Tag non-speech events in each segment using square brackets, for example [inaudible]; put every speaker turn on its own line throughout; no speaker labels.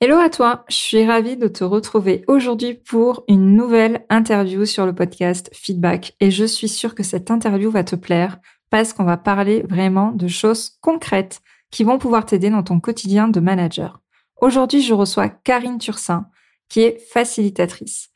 Hello à toi, je suis ravie de te retrouver aujourd'hui pour une nouvelle interview sur le podcast Feedback et je suis sûre que cette interview va te plaire parce qu'on va parler vraiment de choses concrètes qui vont pouvoir t'aider dans ton quotidien de manager. Aujourd'hui, je reçois Karine Turcin qui est facilitatrice.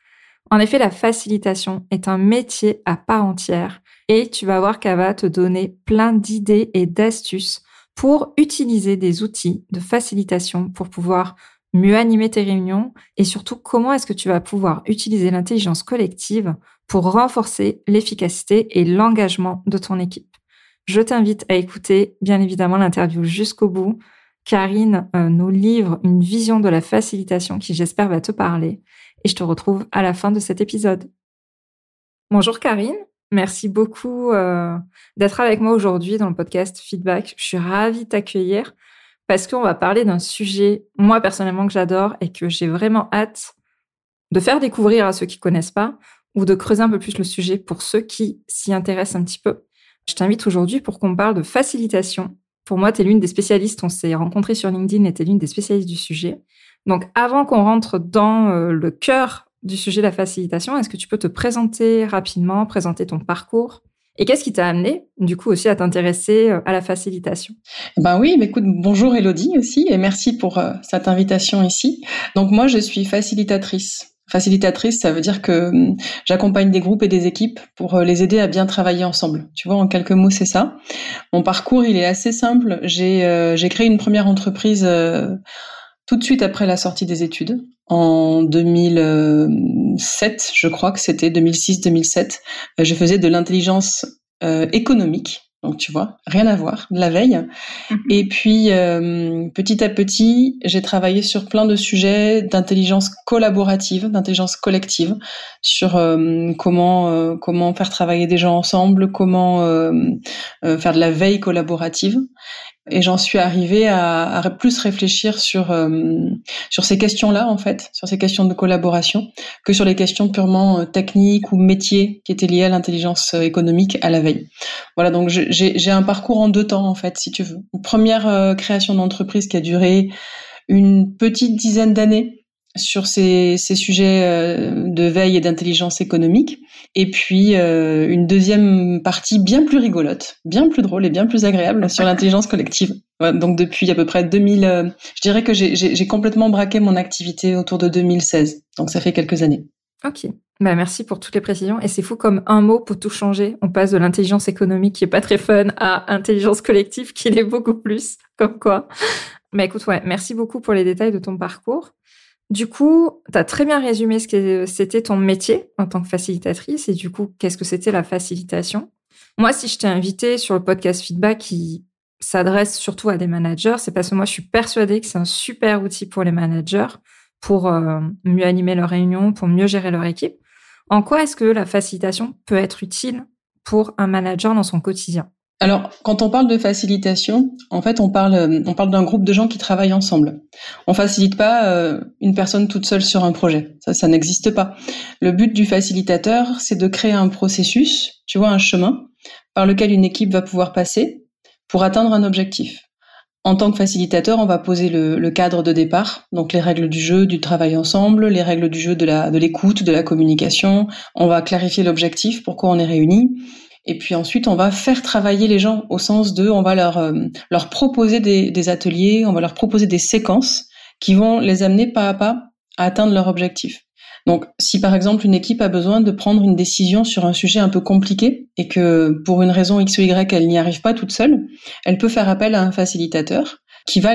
En effet, la facilitation est un métier à part entière et tu vas voir qu'elle va te donner plein d'idées et d'astuces pour utiliser des outils de facilitation pour pouvoir mieux animer tes réunions et surtout comment est-ce que tu vas pouvoir utiliser l'intelligence collective pour renforcer l'efficacité et l'engagement de ton équipe? Je t'invite à écouter bien évidemment l'interview jusqu'au bout. Karine euh, nous livre une vision de la facilitation qui j'espère va te parler et je te retrouve à la fin de cet épisode. Bonjour Karine, merci beaucoup euh, d'être avec moi aujourd'hui dans le podcast Feedback. Je suis ravie de t'accueillir parce qu'on va parler d'un sujet, moi personnellement, que j'adore et que j'ai vraiment hâte de faire découvrir à ceux qui connaissent pas ou de creuser un peu plus le sujet pour ceux qui s'y intéressent un petit peu. Je t'invite aujourd'hui pour qu'on parle de facilitation. Pour moi, tu es l'une des spécialistes, on s'est rencontrés sur LinkedIn et tu es l'une des spécialistes du sujet. Donc avant qu'on rentre dans euh, le cœur du sujet de la facilitation, est-ce que tu peux te présenter rapidement, présenter ton parcours? Et qu'est-ce qui t'a amené, du coup, aussi à t'intéresser euh, à la facilitation?
Ben oui, mais écoute, bonjour Elodie aussi, et merci pour euh, cette invitation ici. Donc moi, je suis facilitatrice. Facilitatrice, ça veut dire que hum, j'accompagne des groupes et des équipes pour euh, les aider à bien travailler ensemble. Tu vois, en quelques mots, c'est ça. Mon parcours, il est assez simple. J'ai j'ai créé une première entreprise tout de suite après la sortie des études, en 2007, je crois que c'était 2006-2007, euh, je faisais de l'intelligence euh, économique. Donc tu vois, rien à voir, la veille. Mhm. Et puis euh, petit à petit, j'ai travaillé sur plein de sujets d'intelligence collaborative, d'intelligence collective, sur comment comment faire travailler des gens ensemble, comment faire de la veille collaborative. Et j'en suis arrivée à, à, plus réfléchir sur euh, sur ces questions-là en fait, sur ces questions de collaboration, que sur les questions purement euh, techniques ou métiers qui étaient liées à l'intelligence euh, économique à la veille. Voilà, donc j'ai un parcours en deux temps en fait, si tu veux. Première création d'entreprise qui a duré une petite dizaine d'années sur ces, ces sujets euh, de veille et d'intelligence économique. Et puis euh, une deuxième partie bien plus rigolote, bien plus drôle et bien plus agréable sur [laughs] l'intelligence collective. Donc depuis à peu près 2000, euh, je dirais que j'ai complètement braqué mon activité autour de 2016. Donc ça fait quelques années.
Ok. Bah merci pour toutes les précisions. Et c'est fou comme un mot peut tout changer. On passe de l'intelligence économique qui est pas très fun à intelligence collective qui l'est beaucoup plus. Comme quoi. Mais écoute, ouais, merci beaucoup pour les détails de ton parcours. Du coup, tu as très bien résumé ce que c'était ton métier en tant que facilitatrice et du coup, qu'est-ce que c'était la facilitation? Moi, si je t'ai invité sur le podcast Feedback qui s'adresse surtout à des managers, c'est parce que moi, je suis persuadée que c'est un super outil pour les managers pour euh, mieux animer leurs réunions, pour mieux gérer leur équipe. En quoi est-ce que la facilitation peut être utile pour un manager dans son quotidien?
Alors, quand on parle de facilitation, en fait, on parle, euh, on parle d'un groupe de gens qui travaillent ensemble. On facilite pas euh, une personne toute seule sur un projet. Ça, n'existe pas. Le but du facilitateur, c'est de créer un processus, tu vois, un chemin par lequel une équipe va pouvoir passer pour atteindre un objectif. En tant que facilitateur, on va poser le, cadre de départ, donc les règles du jeu, du travail ensemble, les règles du jeu de la de l'écoute, de la communication. On va clarifier l'objectif, pourquoi on est réunis. Et puis ensuite, on va faire travailler les gens au sens de, on va leur euh, leur proposer des, des, ateliers, on va leur proposer des séquences qui vont les amener pas à pas à atteindre leur objectif. Donc, si par exemple une équipe a besoin de prendre une décision sur un sujet un peu compliqué et que pour une raison X ou Y, elle n'y arrive pas toute seule, elle peut faire appel à un facilitateur qui va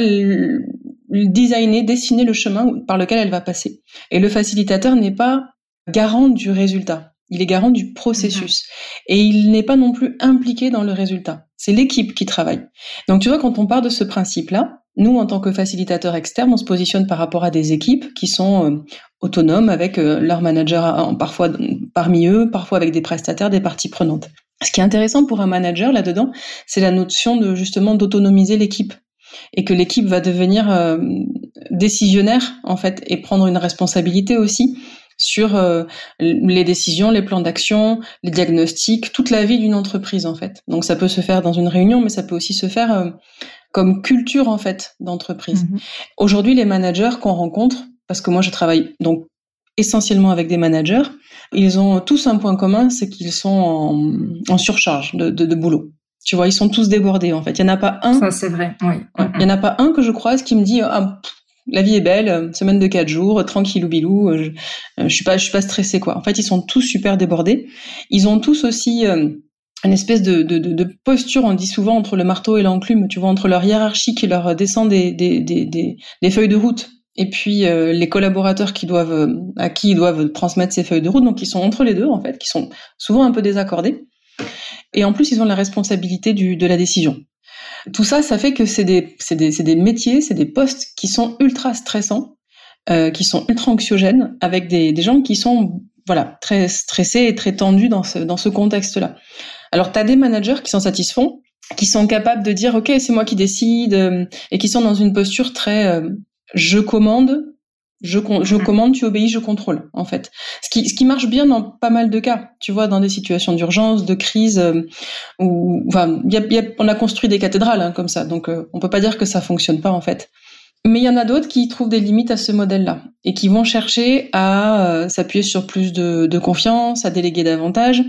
designer, dessiner le chemin par lequel elle va passer. Et le facilitateur n'est pas garant du résultat. Il est garant du processus. Mhm. Et il n'est pas non plus impliqué dans le résultat. C'est l'équipe qui travaille. Donc tu vois, quand on part de ce principe-là, nous, en tant que facilitateurs externes, on se positionne par rapport à des équipes qui sont autonomes avec leur manager parfois parmi eux, parfois avec des prestataires, des parties prenantes. Ce qui est intéressant pour un manager là-dedans, c'est la notion de justement d'autonomiser l'équipe et que l'équipe va devenir euh, décisionnaire en fait et prendre une responsabilité aussi sur euh, les décisions, les plans d'action, les diagnostics, toute la vie d'une entreprise en fait. Donc ça peut se faire dans une réunion, mais ça peut aussi se faire euh, comme culture en fait d'entreprise. Mm-hmm. Aujourd'hui, les managers qu'on rencontre, parce que moi je travaille donc essentiellement avec des managers, ils ont tous un point commun, c'est qu'ils sont en, en surcharge de, de, de boulot. Tu vois, ils sont tous débordés en fait. Il y en a pas un.
Ça c'est vrai. Oui.
Il y en a pas un que je croise qui me dit ah, la vie est belle, semaine de quatre jours, tranquille ou bilou. Je, je suis pas, je suis pas stressé quoi. En fait, ils sont tous super débordés. Ils ont tous aussi euh, une espèce de, posture, on dit souvent entre le marteau et l'enclume, tu vois, entre leur hiérarchie qui leur descend des, des, des, des, feuilles de route et puis euh, les collaborateurs qui doivent à qui ils doivent transmettre ces feuilles de route, donc ils sont entre les deux en fait, qui sont souvent un peu désaccordés. Et en plus, ils ont la responsabilité de la décision. Tout ça, ça fait que c'est des, des, des, métiers, c'est des postes qui sont ultra stressants, euh, qui sont ultra anxiogènes, avec des, gens qui sont voilà très stressés et très tendus dans ce, dans ce contexte-là. Alors, tu as des managers qui s'en satisfont, qui sont capables de dire, OK, c'est moi qui décide, euh, et qui sont dans une posture très euh, je commande, je, je mhm. commande, tu obéis, je contrôle, en fait. Ce qui, ce qui marche bien dans pas mal de cas, tu vois, dans des situations d'urgence, de crise, euh, où, enfin, y a, y a, on a construit des cathédrales hein, comme ça, donc euh, on peut pas dire que ça fonctionne pas, en fait. Mais il y en a d'autres qui trouvent des limites à ce modèle-là et qui vont chercher à euh, s'appuyer sur plus de, de confiance, à déléguer davantage,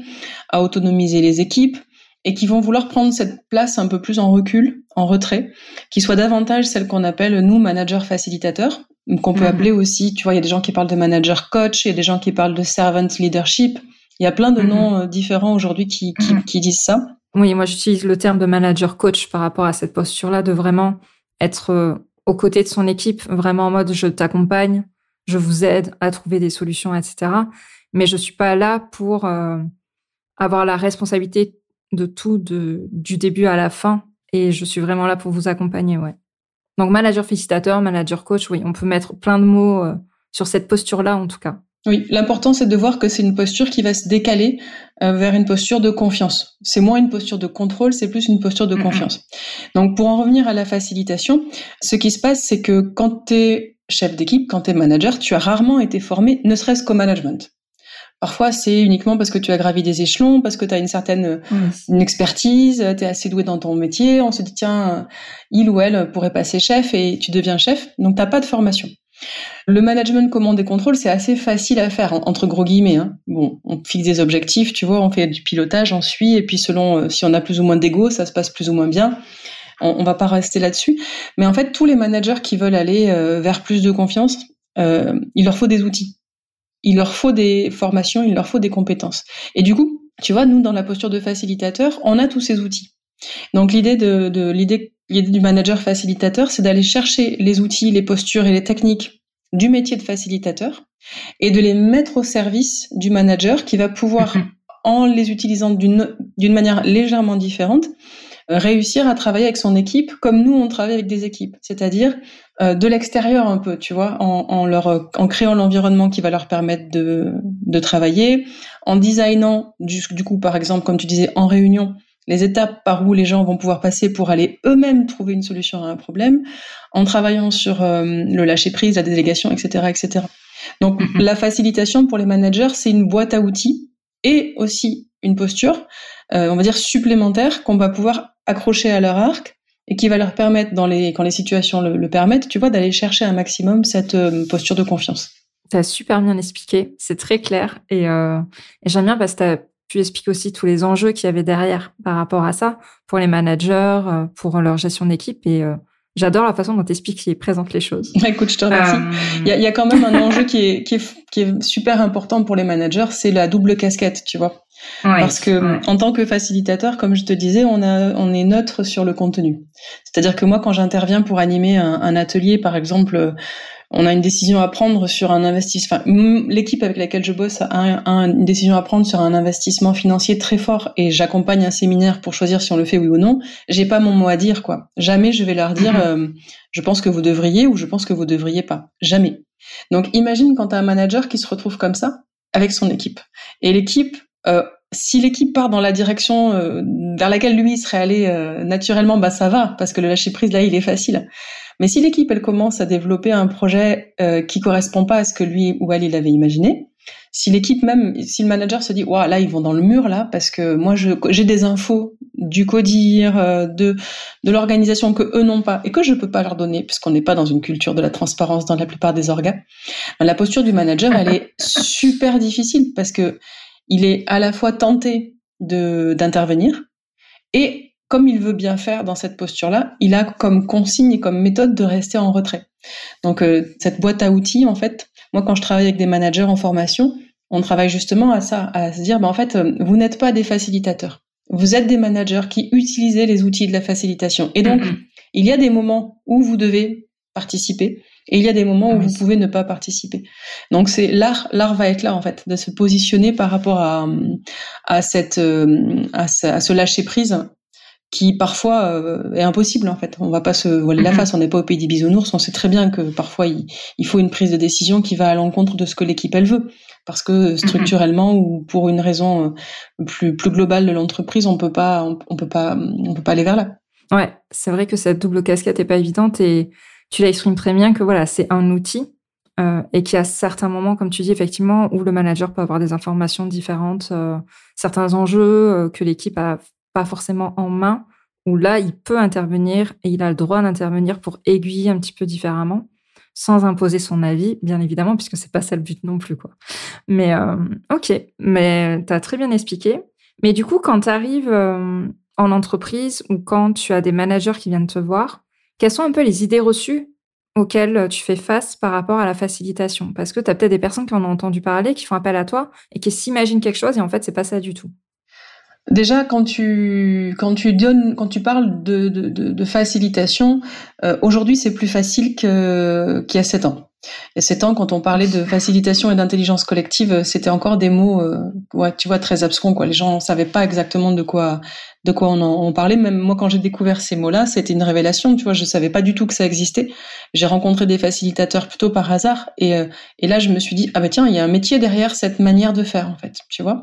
à autonomiser les équipes et qui vont vouloir prendre cette place un peu plus en recul, en retrait, qui soit davantage celle qu'on appelle nous managers facilitateurs, qu'on peut mhm. appeler aussi, tu vois, il y a des gens qui parlent de manager coach, il y a des gens qui parlent de servant leadership. Il y a plein de mhm. noms euh, différents aujourd'hui qui, qui, mhm. qui, disent ça.
Oui, moi j'utilise le terme de manager coach par rapport à cette posture-là, de vraiment être euh, aux côtés de son équipe, vraiment en mode je t'accompagne, je vous aide à trouver des solutions, etc. Mais je suis pas là pour euh, avoir la responsabilité de tout de, du début à la fin. Et je suis vraiment là pour vous accompagner, ouais. Donc manager félicitateur, manager coach, oui, on peut mettre plein de mots euh, sur cette posture-là en tout cas.
Oui, l'important c'est de voir que c'est une posture qui va se décaler euh, vers une posture de confiance. C'est moins une posture de contrôle, c'est plus une posture de confiance. Donc pour en revenir à la facilitation, ce qui se passe c'est que quand tu es chef d'équipe, quand tu es manager, tu as rarement été formé ne serait-ce qu'au management. Parfois, c'est uniquement parce que tu as gravi des échelons, parce que tu as une certaine une expertise, tu es assez doué dans ton métier. On se dit, tiens, il ou elle pourrait passer chef et tu deviens chef. Donc, tu pas de formation. Le management commande et contrôle, c'est assez facile à faire, entre gros guillemets. Hein. Bon, on fixe des objectifs, tu vois, on fait du pilotage, on suit, et puis selon euh, si on a plus ou moins d'ego, ça se passe plus ou moins bien. On, on va pas rester là-dessus. Mais en fait, tous les managers qui veulent aller euh, vers plus de confiance, euh, il leur faut des outils il leur faut des formations, il leur faut des compétences. Et du coup, tu vois, nous, dans la posture de facilitateur, on a tous ces outils. Donc l'idée de, de l'idée du manager facilitateur, c'est d'aller chercher les outils, les postures et les techniques du métier de facilitateur et de les mettre au service du manager qui va pouvoir, mhm. en les utilisant d'une d'une manière légèrement différente, réussir à travailler avec son équipe comme nous on travaille avec des équipes, c'est-à-dire euh, de l'extérieur un peu, tu vois, en, en, leur en créant l'environnement qui va leur permettre de, de travailler, en designant du, du coup par exemple comme tu disais en réunion les étapes par où les gens vont pouvoir passer pour aller eux-mêmes trouver une solution à un problème, en travaillant sur euh, le lâcher prise, la délégation, etc., etc. Donc mm-hmm. la facilitation pour les managers, c'est une boîte à outils et aussi une posture, euh, on va dire supplémentaire qu'on va pouvoir accrocher à leur arc et qui va leur permettre, dans les, quand les situations le, permettent, tu vois, d'aller chercher un maximum cette euh, posture de confiance.
Tu super bien expliqué, c'est très clair et, euh, et j'aime bien parce que tu as pu expliquer aussi tous les enjeux qu'il y avait derrière par rapport à ça, pour les managers, euh, pour leur gestion d'équipe et euh, J'adore la façon dont tu expliques et présentes les choses.
Écoute, je te remercie. Il y, a, y, a, quand même un enjeu qui est, qui, est, qui est super important pour les managers, c'est la double casquette, tu vois. Parce que en tant que facilitateur, comme je te disais, on, a, on est neutre sur le contenu. C'est-à-dire que moi, quand j'interviens pour animer un, un, atelier, par exemple, on a une décision à prendre sur un investissement. L'équipe avec laquelle je bosse a, une décision à prendre sur un investissement financier très fort et j'accompagne un séminaire pour choisir si on le fait oui ou non. J'ai pas mon mot à dire quoi. Jamais je vais leur dire mhm. euh, je pense que vous devriez ou je pense que vous devriez pas. Jamais. Donc imagine quand tu as un manager qui se retrouve comme ça avec son équipe et l'équipe euh, si l'équipe part dans la direction euh, vers laquelle lui serait allé euh, naturellement, bah ça va parce que le lâcher prise là il est facile. Mais si l'équipe elle commence à développer un projet euh, qui correspond pas à ce que lui ou elle il avait imaginé, si l'équipe même, si le manager se dit waouh là ils vont dans le mur là parce que moi j'ai des infos du codir euh, de de l'organisation que eux n'ont pas et que je peux pas leur donner puisqu'on n'est pas dans une culture de la transparence dans la plupart des organes, la posture du manager elle est [laughs] super difficile parce que il est à la fois tenté de d'intervenir et comme il veut bien faire dans cette posture-là, il a comme consigne et comme méthode de rester en retrait. Donc euh, cette boîte à outils, en fait, moi quand je travaille avec des managers en formation, on travaille justement à ça, à se dire, ben, en fait, euh, vous n'êtes pas des facilitateurs. Vous êtes des managers qui utilisent les outils de la facilitation. Et donc, il y a des moments où vous devez participer et il y a des moments où vous pouvez ne pas participer. Donc c'est l'art, l'art va être là en fait, de se positionner par rapport à à cette euh, à, ce lâcher prise qui parfois euh, est impossible en fait. On va pas se voiler la face, on n'est pas au pays des bisounours, on sait très bien que parfois il, il, faut une prise de décision qui va à l'encontre de ce que l'équipe elle veut. Parce que structurellement ou pour une raison euh, plus plus globale de l'entreprise, on peut pas on, peut pas on peut pas aller vers là.
Ouais, c'est vrai que cette double casquette est pas évidente et tu l'exprimes très bien que voilà, c'est un outil euh, et qu'il y a certains moments, comme tu dis, effectivement, où le manager peut avoir des informations différentes, euh, certains enjeux euh, que l'équipe a pas forcément en main, où là, il peut intervenir et il a le droit d'intervenir pour aiguiller un petit peu différemment, sans imposer son avis, bien évidemment, puisque c'est pas ça le but non plus, quoi. Mais ok, mais tu as très bien expliqué. Mais du coup, quand tu arrives en entreprise ou quand tu as des managers qui viennent te voir, quelles sont un peu les idées reçues auxquelles tu fais face par rapport à la facilitation? Parce que tu as peut-être des personnes qui en ont entendu parler, qui font appel à toi et qui s'imaginent quelque chose et en fait, c'est pas ça du tout.
Déjà, quand tu quand tu donnes, quand tu parles de, de, de, facilitation, euh, aujourd'hui c'est plus facile qu'il y a sept ans. Il y a sept ans, quand on parlait de facilitation et d'intelligence collective, c'était encore des mots, euh, ouais, tu vois, très abscons. Quoi. Les gens ne savaient pas exactement de quoi de quoi on en parlait. Même moi, quand j'ai découvert ces mots-là, c'était une révélation. Tu vois, je savais pas du tout que ça existait. J'ai rencontré des facilitateurs plutôt par hasard, et, euh, et là, je me suis dit ah bah tiens, il y a un métier derrière cette manière de faire en fait. Tu vois.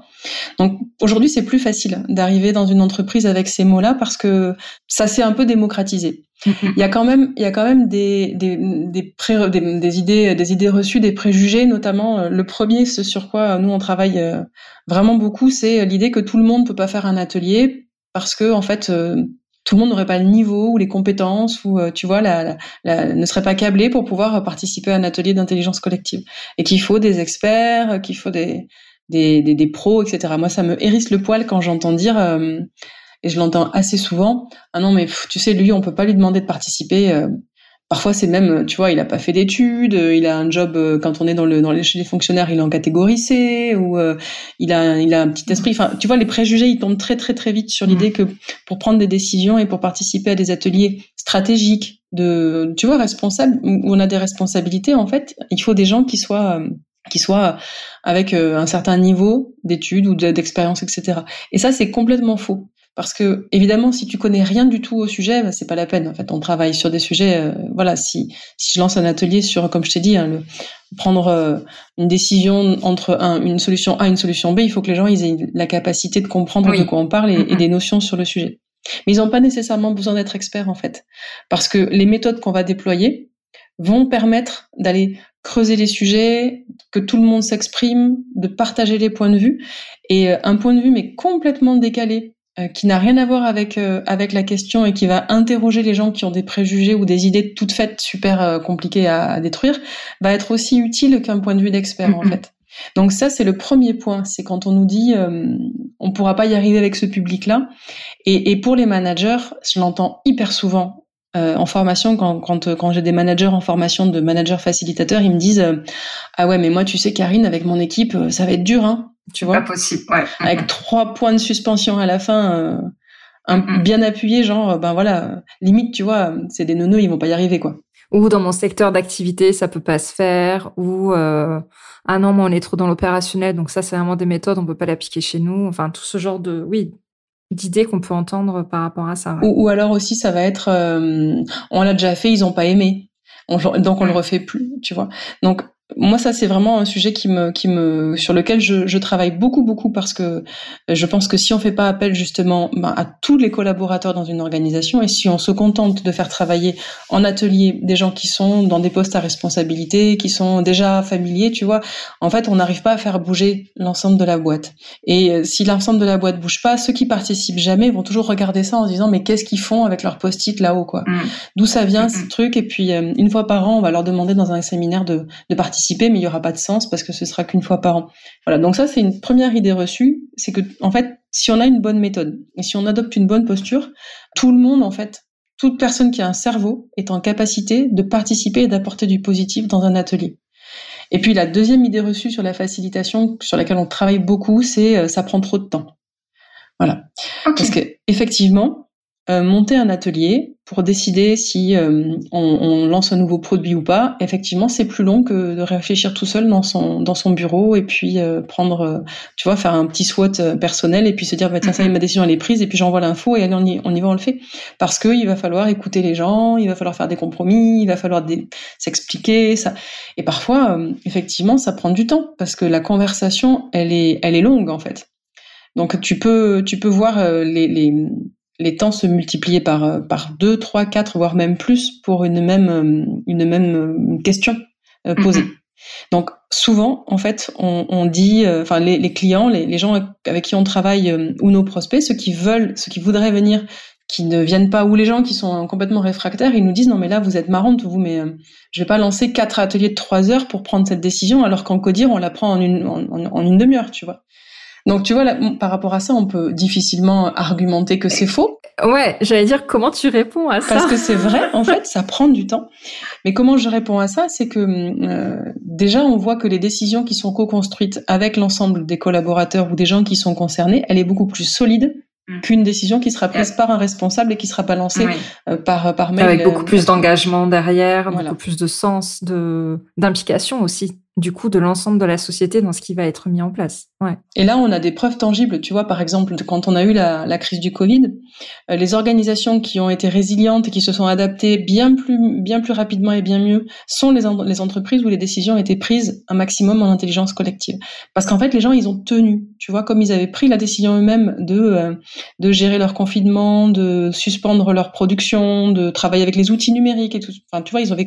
Donc aujourd'hui, c'est plus facile d'arriver dans une entreprise avec ces mots-là parce que ça s'est un peu démocratisé. [laughs] Il y a quand même, il y a quand même des des des, des, idées, des idées reçues, des préjugés, notamment euh, le premier, ce sur quoi nous on travaille euh, vraiment beaucoup, c'est l'idée que tout le monde peut pas faire un atelier parce que en fait euh, tout le monde n'aurait pas le niveau ou les compétences ou euh, tu vois la, ne serait pas câblé pour pouvoir participer à un atelier d'intelligence collective. Et qu'il faut des experts qu'il faut des des, des, pros etc moi ça me hérisse le poil quand j'entends dire euh, et je l'entends assez souvent ah non mais tu sais lui on peut pas lui demander de participer Parfois, c'est même, tu vois, il a pas fait d'études, euh, il a un job euh, quand on est dans le dans les chez les fonctionnaires, il est en catégorie C ou euh, il a il a un petit esprit. Enfin, tu vois, les préjugés, ils tombent très très très vite sur l'idée mm. que pour prendre des décisions et pour participer à des ateliers stratégiques de, tu vois, responsables où on a des responsabilités. En fait, il faut des gens qui soient qui soient avec un certain niveau d'études ou d'expérience, etc. Et ça, c'est complètement faux. Parce que évidemment, si tu connais rien du tout au sujet, bah, c'est pas la peine. En fait, on travaille sur des sujets. Euh, voilà, si si je lance un atelier sur, comme je t'ai dit, hein, le, prendre euh, une décision entre un, une solution A et une solution B, il faut que les gens ils aient la capacité de comprendre de quoi on parle et, et, des notions sur le sujet. Mais ils n'ont pas nécessairement besoin d'être experts en fait, parce que les méthodes qu'on va déployer vont permettre d'aller creuser les sujets, que tout le monde s'exprime, de partager les points de vue. Et euh, un point de vue mais complètement décalé euh, qui n'a rien à voir avec euh, avec la question et qui va interroger les gens qui ont des préjugés ou des idées toutes faites super euh, compliquées à, détruire, va être aussi utile qu'un point de vue d'expert en fait. Donc ça c'est le premier point, c'est quand on nous dit on pourra pas y arriver avec ce public-là. Et, et pour les managers, je l'entends hyper souvent en formation, quand, quand, quand j'ai des managers en formation de managers facilitateurs, ils me disent Ah ouais, mais moi, tu sais, Karine, avec mon équipe, ça va être dur, hein tu vois.
Pas possible, ouais.
Avec trois points de suspension à la fin, euh, un, bien appuyé, genre, ben voilà, limite, tu vois, c'est des neuneux, ils vont pas y arriver, quoi.
Ou dans mon secteur d'activité, ça peut pas se faire. Ou euh, ah non, moi on est trop dans l'opérationnel, donc ça c'est vraiment des méthodes, on peut pas l'appliquer chez nous. Enfin tout ce genre de oui d'idées qu'on peut entendre par rapport à ça.
Ou, alors aussi ça va être euh, on l'a déjà fait, ils ont pas aimé. donc on le refait plus, tu vois. Donc moi, ça, c'est vraiment un sujet qui me, qui me, sur lequel je, je, travaille beaucoup, beaucoup parce que je pense que si on fait pas appel justement ben, à tous les collaborateurs dans une organisation et si on se contente de faire travailler en atelier des gens qui sont dans des postes à responsabilité, qui sont déjà familiers, tu vois, en fait, on n'arrive pas à faire bouger l'ensemble de la boîte. Et euh, si l'ensemble de la boîte bouge pas, ceux qui participent jamais vont toujours regarder ça en se disant mais qu'est-ce qu'ils font avec leur post-it là-haut, quoi? Mmh. D'où ça vient mmh, ce mmh. truc? Et puis euh, une fois par an, on va leur demander dans un séminaire de, de participer participer, mais il y aura pas de sens parce que ce sera qu'une fois par an. Voilà. Donc ça, c'est une première idée reçue, c'est que en fait, si on a une bonne méthode et si on adopte une bonne posture, tout le monde, en fait, toute personne qui a un cerveau est en capacité de participer et d'apporter du positif dans un atelier. Et puis la deuxième idée reçue sur la facilitation, sur laquelle on travaille beaucoup, c'est euh, ça prend trop de temps. Voilà. Parce que effectivement, euh, monter un atelier pour décider si euh, on, on, lance un nouveau produit ou pas, effectivement, c'est plus long que de réfléchir tout seul dans son dans son bureau et puis euh, prendre, tu vois, faire un petit SWOT personnel et puis se dire bah tiens ça y est, ma décision elle est prise et puis j'envoie l'info et allez on y, on y va on le fait. Parce que il va falloir écouter les gens, il va falloir faire des compromis, il va falloir s'expliquer ça. Et parfois effectivement ça prend du temps parce que la conversation elle est elle est longue en fait. Donc tu peux tu peux voir les, les les temps se multipliaient par euh, par deux, trois, quatre, voire même plus pour une même euh, une même euh, question posée. Mhm. Donc souvent, en fait, on, on dit, enfin les, les, clients, les, les, gens avec qui on travaille ou nos prospects, ceux qui veulent, ceux qui voudraient venir, qui ne viennent pas, ou les gens qui sont complètement réfractaires, ils nous disent non mais là vous êtes marrante vous, mais je vais pas lancer quatre ateliers de trois heures pour prendre cette décision, alors qu'en codir on la prend en une en, en une demi-heure, tu vois. Donc tu vois, là, par rapport à ça, on peut difficilement argumenter que c'est faux.
Ouais, j'allais dire comment tu réponds à ça.
Parce que c'est vrai, en fait, ça prend du temps. Mais comment je réponds à ça, c'est que euh, déjà, on voit que les décisions qui sont co-construites avec l'ensemble des collaborateurs ou des gens qui sont concernés, elle est beaucoup plus solide mm. qu'une décision qui sera prise par un responsable et qui sera pas lancée euh, par par mail.
Avec beaucoup euh, plus d'engagement derrière, beaucoup plus de sens, de d'implication aussi du coup de l'ensemble de la société dans ce qui va être mis en place. Ouais.
Et là, on a des preuves tangibles. Tu vois, par exemple, quand on a eu la, crise du Covid, euh, les organisations qui ont été résilientes et qui se sont adaptées bien plus, bien plus rapidement et bien mieux sont les, entreprises où les décisions ont été prises un maximum en intelligence collective. Parce qu'en fait, les gens, ils ont tenu. Tu vois, comme ils avaient pris la décision eux-mêmes de euh, de gérer leur confinement, de suspendre leur production, de travailler avec les outils numériques et tout. Enfin, tu vois, ils ont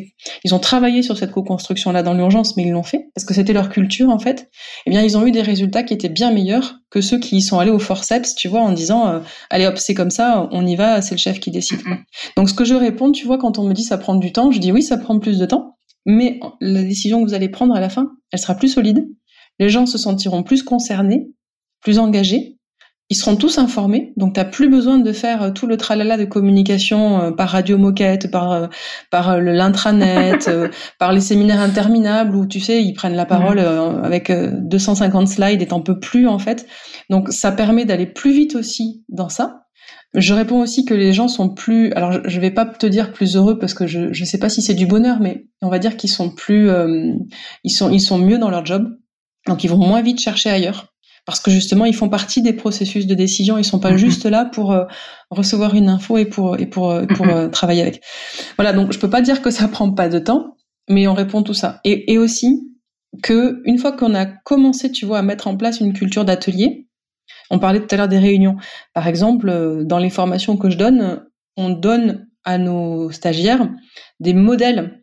ils ont travaillé sur cette co-construction là dans l'urgence, mais ils l'ont fait parce que c'était leur culture en fait, eh bien ils ont eu des résultats qui étaient bien meilleurs que ceux qui y sont allés au forceps, tu vois, en disant euh, allez hop c'est comme ça, on y va, c'est le chef qui décide. Donc ce que je réponds, tu vois, quand on me dit ça prend du temps, je dis oui ça prend plus de temps, mais la décision que vous allez prendre à la fin, elle sera plus solide. Les gens se sentiront plus concernés, plus engagés, ils seront tous informés, donc tu n'as plus besoin de faire euh, tout le tralala de communication euh, par radio moquette, par euh, par l'intranet, [laughs] par les séminaires interminables où tu sais ils prennent la parole avec 250 slides et t'en peux plus en fait. Donc ça permet d'aller plus vite aussi dans ça. Je réponds aussi que les gens sont plus, alors je vais pas te dire plus heureux parce que je je sais pas si c'est du bonheur, mais on va dire qu'ils sont plus, ils sont ils sont mieux dans leur job, donc ils vont moins vite chercher ailleurs parce que justement ils font partie des processus de décision, ils sont pas juste là pour euh, recevoir une info et pour et pour euh, pour euh, travailler avec. Voilà, donc je peux pas dire que ça [laughs] prend pas de temps, mais on répond tout ça. Et, et aussi que une fois qu'on a commencé, tu vois, à mettre en place une culture d'atelier, on parlait tout à l'heure des réunions. Par exemple, dans les formations que je donne, on donne à nos stagiaires des modèles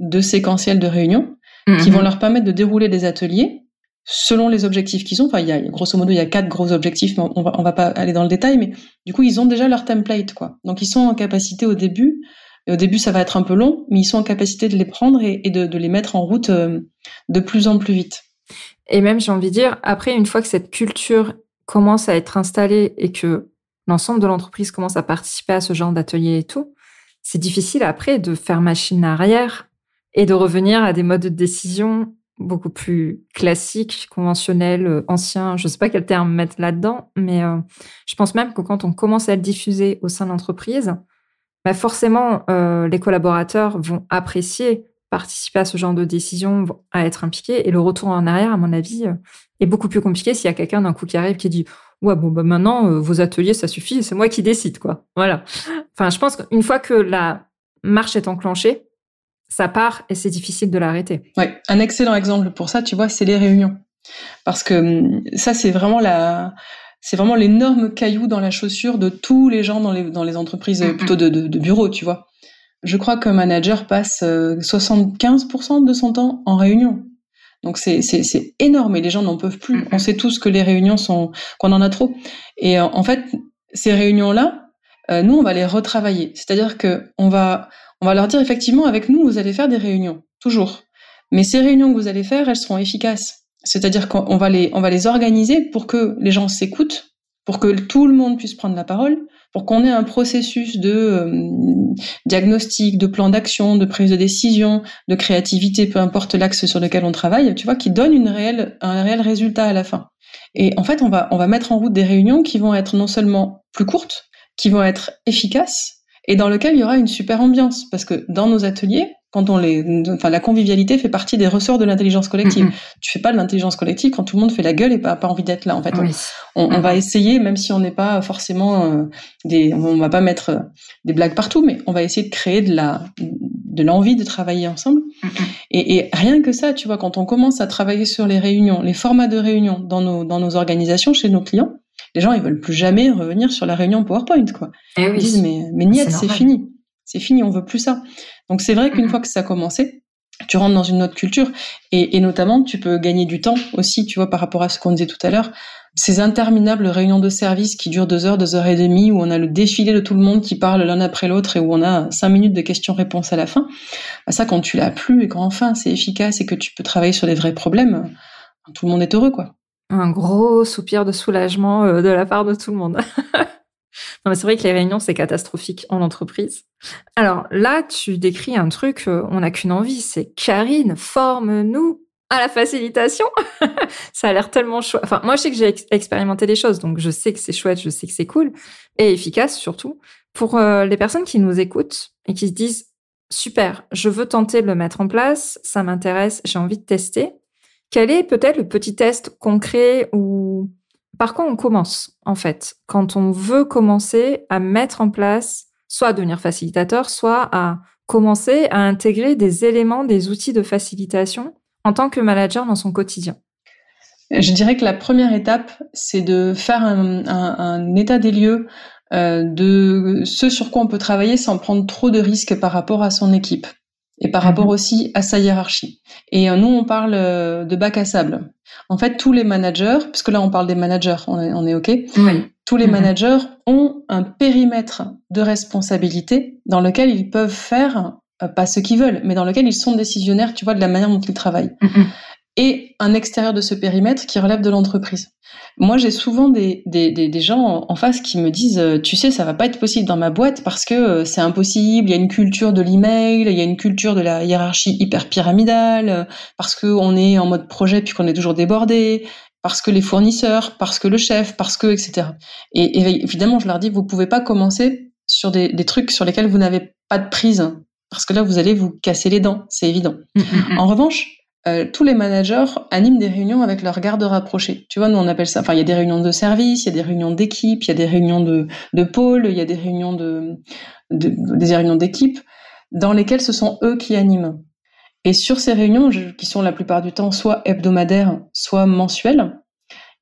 de séquentiels de réunions qui vont leur permettre de dérouler des ateliers selon les objectifs qu'ils ont. Enfin, il y a grosso modo il y a quatre gros objectifs, mais on va va pas aller dans le détail, mais du coup ils ont déjà leur template quoi. Donc ils sont en capacité au début. Et au début ça va être un peu long, mais ils sont en capacité de les prendre et, de, de, les mettre en route euh, de plus en plus vite.
Et même j'ai envie de dire après une fois que cette culture commence à être installée et que l'ensemble de l'entreprise commence à participer à ce genre d'atelier et tout, c'est difficile après de faire machine arrière et de revenir à des modes de décision beaucoup plus classique, conventionnel, euh, ancien, je sais pas quel terme mettre là-dedans, mais euh, je pense même que quand on commence à le diffuser au sein de l'entreprise, bah forcément, euh, les collaborateurs vont apprécier participer à ce genre de décision, à être impliqués. Et le retour en arrière, à mon avis, euh, est beaucoup plus compliqué s'il y a quelqu'un d'un coup qui arrive qui dit ouais bon bah maintenant vos ateliers ça suffit, c'est moi qui décide quoi. Voilà. Enfin, je pense qu'une fois que la marche est enclenchée, ça part et c'est difficile de l'arrêter.
Ouais, un excellent exemple pour ça, tu vois, c'est les réunions. Parce que hum, ça, c'est vraiment la, c'est vraiment l'énorme caillou dans la chaussure de tous les gens dans les, dans les entreprises mm. plutôt de, de, de bureaux, tu vois. Je crois qu'un manager passe 75% euh, de son temps en réunion. Donc c'est, c'est, c'est énorme et les gens n'en peuvent plus. On sait tous que les réunions sont qu'on en a trop. Et euh, en fait, ces réunions-là, euh, nous on va les retravailler. C'est-à-dire que on va on va leur dire effectivement avec nous vous allez faire des réunions toujours. Mais ces réunions que vous allez faire, elles seront efficaces. C'est-à-dire qu'on va les, on va les organiser pour que les gens s'écoutent, pour que tout le monde puisse prendre la parole, pour qu'on ait un processus de euh, diagnostic, de plan d'action, de prise de décision, de créativité, peu importe l'axe sur lequel on travaille, tu vois, qui donne une un réel résultat à la fin. Et en fait, on va, on va mettre en route des réunions qui vont être non seulement plus courtes, qui vont être efficaces, et dans lequel il y aura une super ambiance, parce que dans nos ateliers, quand on les, enfin, la convivialité fait partie des ressorts de l'intelligence collective. Mm-hmm. Tu fais pas de l'intelligence collective quand tout le monde fait la gueule et pas, pas envie d'être là. En fait, on, va mm-hmm. essayer, même si on n'est pas forcément euh, des, on va pas mettre euh, des blagues partout, mais on va essayer de créer de la, de l'envie de travailler ensemble. Mm-hmm. Et, et, rien que ça, tu vois, quand on commence à travailler sur les réunions, les formats de réunions dans nos, dans nos organisations chez nos clients, les gens ils veulent plus jamais revenir sur la réunion PowerPoint, quoi.
Et eh
ils disent mais mais niet, c'est fini c'est fini, on veut plus ça. Donc c'est vrai qu'une fois que ça a commencé, tu rentres dans une autre culture et, notamment tu peux gagner du temps aussi, tu vois, par rapport à ce qu'on disait tout à l'heure. Ces interminables réunions de service qui durent deux heures, deux heures et demie, où on a le défilé de tout le monde qui parle l'un après l'autre et où on a cinq minutes de questions-réponses à la fin. Bah, ça, quand tu l'as plus et qu'enfin c'est efficace et que tu peux travailler sur des vrais problèmes, tout le monde est heureux, quoi.
Un gros soupir de soulagement euh, de la part de tout le monde. [laughs] Non, mais c'est vrai que les réunions, c'est catastrophique en entreprise. Alors là, tu décris un truc, euh, on n'a qu'une envie, c'est Karine, forme-nous à la facilitation. [laughs] ça a l'air tellement chouette. Enfin, moi, je sais que j'ai expérimenté des choses, donc je sais que c'est chouette, je sais que c'est cool et efficace surtout. Pour euh, les personnes qui nous écoutent et qui se disent, super, je veux tenter de le mettre en place, ça m'intéresse, j'ai envie de tester. Quel est peut-être le petit test concret ou par quoi on commence, en fait, quand on veut commencer à mettre en place, soit à devenir facilitateur, soit à commencer à intégrer des éléments, des outils de facilitation en tant que manager dans son quotidien?
Je dirais que la première étape, c'est de faire un, état des lieux euh, de ce sur quoi on peut travailler sans prendre trop de risques par rapport à son équipe et par rapport aussi à sa hiérarchie. Et euh, nous, on parle euh, de bac à sable. En fait, tous les managers, puisque là, on parle des managers, on est, on est OK, tous les mhm. managers ont un périmètre de responsabilité dans lequel ils peuvent faire, euh, pas ce qu'ils veulent, mais dans lequel ils sont décisionnaires, tu vois, de la manière dont ils travaillent. Mhm et un extérieur de ce périmètre qui relève de l'entreprise. Moi, j'ai souvent des, des, des, gens en face qui me disent, euh, tu sais, ça va pas être possible dans ma boîte parce que euh, c'est impossible. Il y a une culture de l'email, il y a une culture de la hiérarchie hyper pyramidale, euh, parce que on est en mode projet puis qu'on est toujours débordé, parce que les fournisseurs, parce que le chef, parce que etc. Et, évidemment, je leur dis, vous pouvez pas commencer sur des, des trucs sur lesquels vous n'avez pas de prise, parce que là, vous allez vous casser les dents, c'est évident. Mm, mm, mm. En revanche, euh, tous les managers animent des réunions avec leur garde rapprochée. Tu vois, nous on appelle ça. Enfin, il y a des réunions de service, il y a des réunions d'équipe, il y a des réunions de, de pôle, il y a des réunions de des réunions d'équipe dans lesquelles ce sont eux qui animent. Et sur ces réunions, qui sont la plupart du temps soit hebdomadaires, soit mensuelles,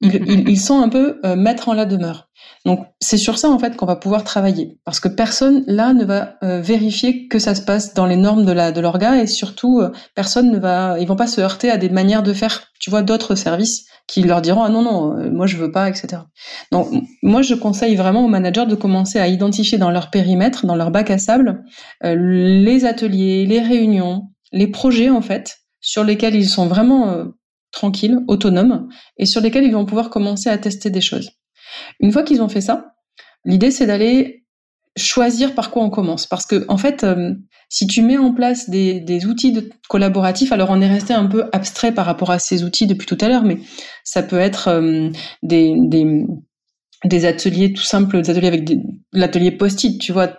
ils, ils, sont un peu euh, maîtres en la demeure. Donc c'est sur ça en fait qu'on va pouvoir travailler parce que personne là ne va euh, vérifier que ça se passe dans les normes de la de l'orga et surtout euh, personne ne va ils vont pas se heurter à des manières de faire tu vois d'autres services qui leur diront ah non non euh, moi je veux pas etc. Donc moi je conseille vraiment aux managers de commencer à identifier dans leur périmètre dans leur bac à sable les ateliers les réunions les projets en fait sur lesquels ils sont vraiment tranquilles autonomes et sur lesquels ils vont pouvoir commencer à tester des choses. Une fois qu'ils ont fait ça, l'idée c'est d'aller choisir par quoi on commence. Parce que en fait, euh, si tu mets en place des, outils collaboratifs, alors on est resté un peu abstrait par rapport à ces outils depuis tout à l'heure, mais ça peut être euh, des, des, ateliers tout simples, des ateliers avec l'atelier post-it, tu vois.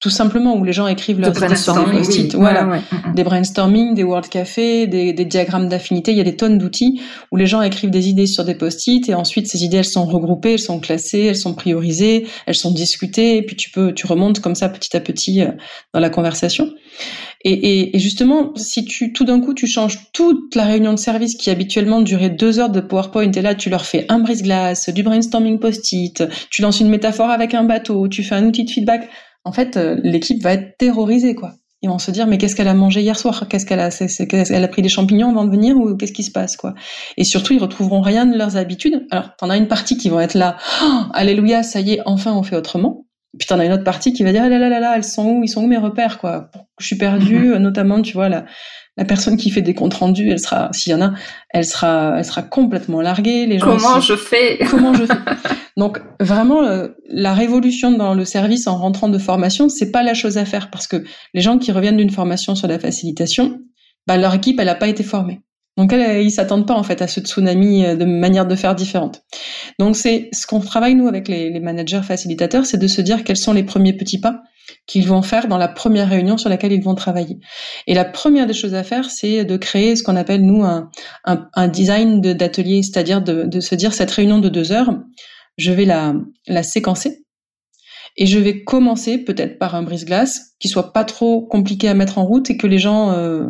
Tout simplement où les gens écrivent leurs idées sur des post-it. Voilà, mm, mm. des brainstorming, des World Café, des, des diagrammes d'affinité. Il y a des tonnes d'outils où les gens écrivent des idées sur des post-it et ensuite ces idées elles sont regroupées, elles sont classées, elles sont priorisées, elles sont discutées et puis tu peux tu remontes comme ça petit à petit euh, dans la conversation. Et, et, et justement, si tu tout d'un coup tu changes toute la réunion de service qui habituellement durait deux heures de PowerPoint et là tu leur fais un brise-glace, du brainstorming post-it, tu lances une métaphore avec un bateau, tu fais un outil de feedback en fait, euh, l'équipe va être terrorisée, quoi. Ils vont se dire, mais qu'est-ce qu'elle a mangé hier soir? Qu'est-ce qu'elle a Elle a pris des champignons avant de venir ou qu'est-ce qui se passe, quoi? Et surtout, ils retrouveront rien de leurs habitudes. Alors, t'en as une partie qui vont être là, oh, alléluia, ça y est, enfin, on fait autrement. Puis t'en as une autre partie qui va dire, ah là là là là, elles sont où? Ils sont où mes repères, quoi? Je suis perdue, [laughs] notamment, tu vois, la, la personne qui fait des comptes rendus, elle sera, s'il y en a, elle sera, elle sera complètement larguée.
Les gens comment je fais?
Comment je fais? Donc vraiment, euh, la révolution dans le service en rentrant de formation, c'est pas la chose à faire parce que les gens qui reviennent d'une formation sur la facilitation, bah, leur équipe, elle n'a pas été formée. Donc elle, ils s'attendent pas en fait à ce tsunami euh, de manière de faire différente. Donc c'est ce qu'on travaille nous avec les, les managers facilitateurs, c'est de se dire quels sont les premiers petits pas qu'ils vont faire dans la première réunion sur laquelle ils vont travailler. Et la première des choses à faire, c'est de créer ce qu'on appelle nous un, un, un design d'atelier, c'est-à-dire de, de, se dire cette réunion de deux heures, je vais la, la séquencer et je vais commencer peut-être par un brise-glace qui soit pas trop compliqué à mettre en route et que les gens euh,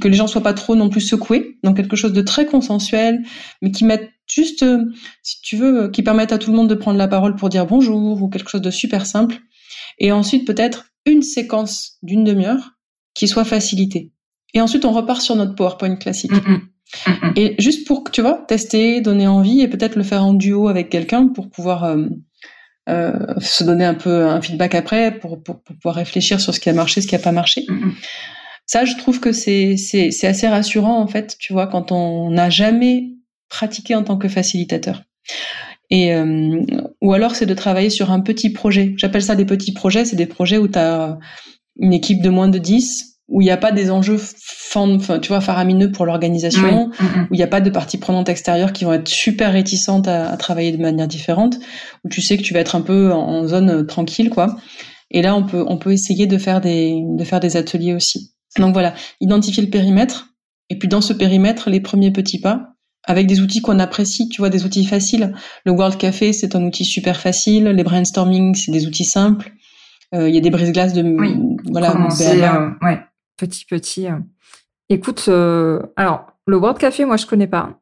que les gens soient pas trop non plus secoués dans quelque chose de très consensuel, mais qui mettent juste, si tu veux, qui permettent à tout le monde de prendre la parole pour dire bonjour ou quelque chose de super simple et ensuite peut-être une séquence d'une demi-heure qui soit facilitée. Et ensuite, on repart sur notre PowerPoint classique. Mm, mm. Mm, et juste pour, tu vois, tester, donner envie et peut-être le faire en duo avec quelqu'un pour pouvoir euh, euh, se donner un peu un feedback après, pour, pour, pouvoir réfléchir sur ce qui a marché, ce qui n'a pas marché. Ça, je trouve que c'est assez rassurant, en fait, tu vois, quand on n'a jamais pratiqué en tant que facilitateur. Et, euh, ou alors, c'est de travailler sur un petit projet. J'appelle ça des petits projets. C'est des projets où tu as une équipe de moins de 10, où il n'y a pas des enjeux enfin, tu vois, faramineux pour l'organisation, mm, mm. où il n'y a pas de parties prenantes extérieures qui vont être super réticentes à, travailler de manière différente, où tu sais que tu vas être un peu en, zone euh, tranquille, quoi. Et là, on peut, on peut essayer de faire des, de faire des ateliers aussi. Donc voilà, identifier le périmètre, et puis dans ce périmètre, les premiers petits pas, avec des outils qu'on apprécie, tu vois, des outils faciles. Le World Café, c'est un outil super facile. Les brainstorming, c'est des outils simples. Euh, il y a des brises-glaces de
oui, voilà, euh, ouais, petit petit. Euh. Écoute, alors le World Café, moi je connais pas.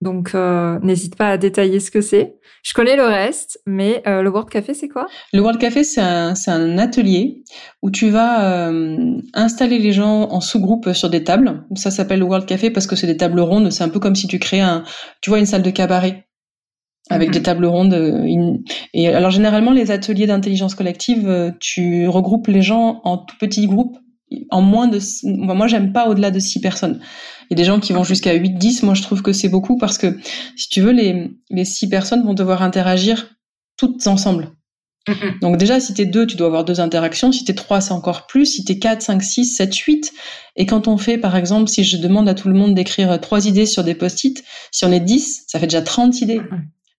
Donc, euh, n'hésite pas à détailler ce que c'est. Je connais le reste, mais euh, le World Café, c'est quoi?
Le World Café, c'est un, un, atelier où tu vas euh, installer les gens en sous-groupe sur des tables. Ça s'appelle le World Café parce que c'est des tables rondes. C'est un peu comme si tu crées un, tu vois, une salle de cabaret avec des mhm. tables rondes. Et alors généralement, les ateliers d'intelligence collective, tu regroupes les gens en tout petits groupes, en moins de. Moi, j'aime pas au-delà de six personnes. Il y a des gens qui vont jusqu'à 8, 10. Moi, je trouve que c'est beaucoup parce que, si tu veux, les, les six personnes vont devoir interagir toutes ensemble. Donc déjà, si t'es deux, tu dois avoir deux interactions. Si t'es trois, c'est encore plus. Si t'es quatre, cinq, six, sept, huit. Et quand on fait, par exemple, si je demande à tout le monde d'écrire trois idées sur des post-it, si on est dix, ça fait déjà 30 idées.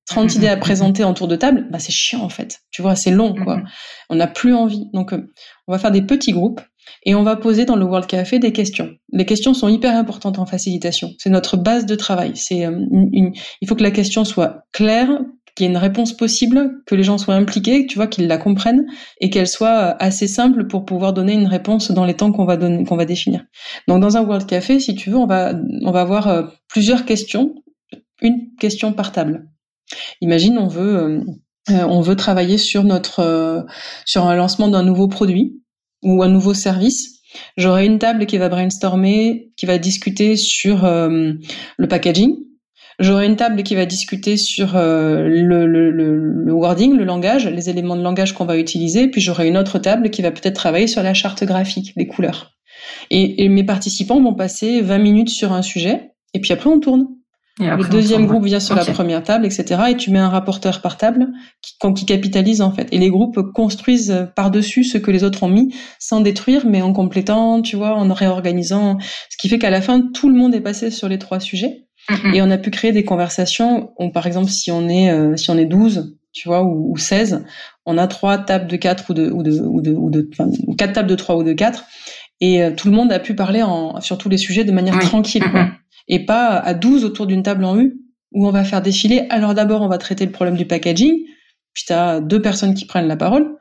30 idées à présenter en tour de table, bah c'est chiant en fait. Tu vois, c'est long quoi. On n'a plus envie. Donc euh, on va faire des petits groupes et on va poser dans le World Café des questions. Les questions sont hyper importantes en facilitation. C'est notre base de travail. Euh, il faut que la question soit claire, qu'il y ait une réponse possible, que les gens soient impliqués, tu vois, qu'ils la comprennent et qu'elle soit euh, assez simple pour pouvoir donner une réponse dans les temps qu'on va qu'on va définir. Donc dans un World Café, si tu veux, on va avoir euh, plusieurs questions, une question par table. Imagine, on veut on veut travailler sur notre sur un lancement d'un nouveau produit ou un nouveau service, j'aurai une table qui va brainstormer, qui va discuter sur euh, le packaging. J'aurai une table qui va discuter sur euh, le, wording, le langage, les éléments de langage qu'on va utiliser. Puis j'aurai une autre table qui va peut-être travailler sur la charte graphique, les couleurs. Et mes participants vont passer 20 minutes sur un sujet. Et puis après, on tourne le deuxième groupe vient sur la première table, etc. Et tu mets un rapporteur par table qui, qui capitalise en fait. Et les groupes construisent par-dessus ce que les autres ont mis, sans détruire, mais en complétant, tu vois, en réorganisant. Ce qui fait qu'à la fin, tout le monde est passé sur les trois sujets. Et on a pu créer des conversations. On, par exemple, si on est euh, si on est 12, tu vois, ou, ou 16, on a trois tables de quatre ou de ou de ou de ou de enfin, quatre tables de trois ou de quatre et euh, tout le monde a pu parler en, sur tous les sujets de manière tranquille quoi. Et pas à 12 autour d'une table en U où on va faire défiler. Alors d'abord on va traiter le problème du packaging, puis tu as deux personnes qui prennent la parole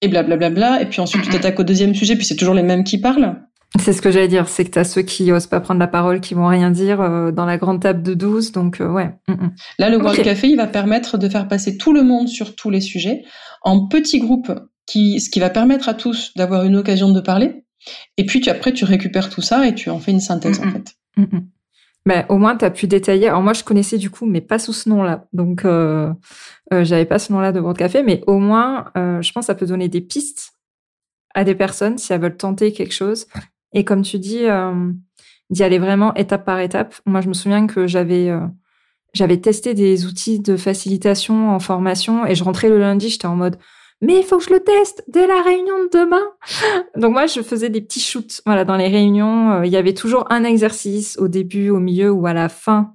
et blablabla bla bla bla, et puis ensuite tu t'attaques au deuxième sujet puis c'est toujours les mêmes qui parlent.
C'est ce que j'allais dire, c'est que tu as ceux qui osent pas prendre la parole, qui vont rien dire euh, dans la grande table de 12, donc euh, ouais. Mm, mm.
Là, le World Café, il va permettre de faire passer tout le monde sur tous les sujets en petits groupes, qui, ce qui va permettre à tous d'avoir une occasion de parler. Et puis tu, après, tu récupères tout ça et tu en fais une synthèse, en mm, fait.
Mais au moins, tu as pu détailler. Alors moi, je connaissais du coup, mais pas sous ce nom-là. Donc, euh, euh, j'avais pas ce nom-là de World Café. Mais au moins, euh, je pense que ça peut donner des pistes à des personnes si elles veulent tenter quelque chose et comme tu dis, euh, d'y aller vraiment étape par étape. Moi, je me souviens que j'avais euh, j'avais testé des outils de facilitation en formation et je rentrais le lundi, j'étais en mode mais il faut que je le teste dès la réunion de demain. Donc moi, je faisais des petits shoots. Voilà, dans les réunions, euh, il y avait toujours un exercice au début, au milieu ou à la fin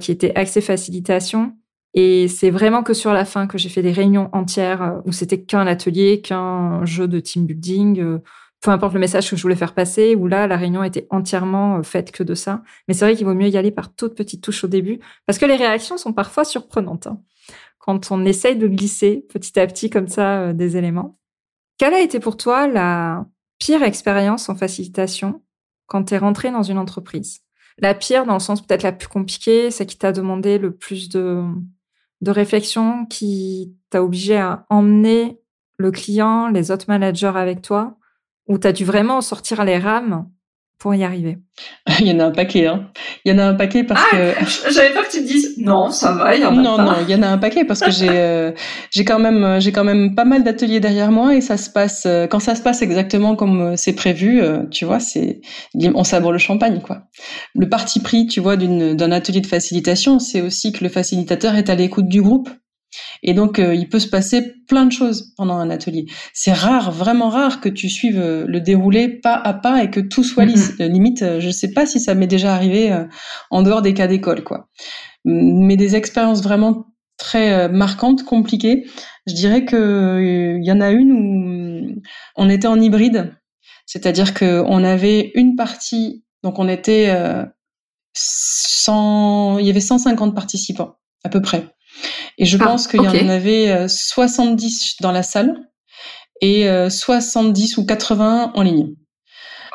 qui était axé facilitation. Et c'est vraiment que sur la fin que j'ai fait des réunions entières où c'était qu'un atelier, qu'un jeu de team building peu importe le message que je voulais faire passer, où là, la réunion était entièrement euh, faite que de ça. Mais c'est vrai qu'il vaut mieux y aller par toutes petites touches au début, parce que les réactions sont parfois surprenantes. Hein, quand on essaye de glisser petit à petit comme ça euh, des éléments. Quelle a été pour toi la pire expérience en facilitation quand tu es rentré dans une entreprise? La pire dans le sens peut-être la plus compliquée, c'est qui t'a demandé le plus de, de réflexion, qui t'a obligé à emmener le client, les autres managers avec toi? Où tu as dû vraiment sortir les rames pour y arriver [laughs]
Il y en a un paquet, hein. Il y en a un paquet parce ah,
que. [laughs] J'avais peur que tu me dises non, ça va, il y en a
non, pas. Non, il y en a un paquet parce que j'ai [laughs] euh, j'ai quand même j'ai quand même pas mal d'ateliers derrière moi et ça se passe euh, quand ça se passe exactement comme euh, c'est prévu, tu vois, c'est on sabre le champagne quoi. Le parti pris, tu vois, d'une d'un atelier de facilitation, c'est aussi que le facilitateur est à l'écoute du groupe et donc, euh, il peut se passer plein de choses pendant un atelier. C'est rare, vraiment rare, que tu suives euh, le déroulé pas à pas et que tout soit lisse. Mm-hmm. Limite, euh, je sais pas si ça m'est déjà arrivé en dehors des cas d'école, quoi. Mais des expériences vraiment très marquantes, compliquées. Je dirais que il y en a une où on était en hybride, c'est-à-dire que on avait une partie, donc on était 100, il y avait 150 participants à peu près. Et je ah, pense qu'il y en avait 70 euh, dans la salle et 70 euh, ou 80 en ligne.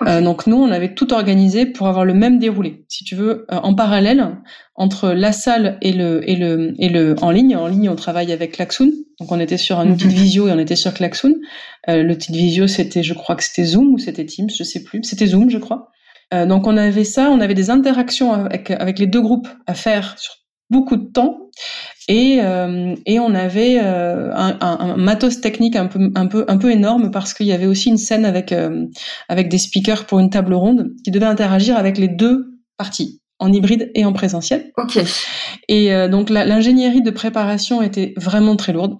Euh, donc nous, on avait tout organisé pour avoir le même déroulé, si tu veux, en parallèle entre la salle et le et le et le en ligne. En ligne, on travaille avec Klaxoon, donc on était sur un outil de mhm. visio et on était sur Klaxoon. Euh, L'outil de visio, c'était, je crois que c'était Zoom ou c'était Teams, je sais plus. C'était Zoom, je crois. donc on avait ça, on avait des interactions avec avec les deux groupes à faire sur beaucoup de temps et, euh, et on avait euh, un, un, matos technique un peu un peu un peu énorme parce qu'il y avait aussi une scène avec euh, avec des speakers pour une table ronde qui devait interagir avec les deux parties en hybride et en présentiel.
Ok.
Et donc l'ingénierie de préparation était vraiment très lourde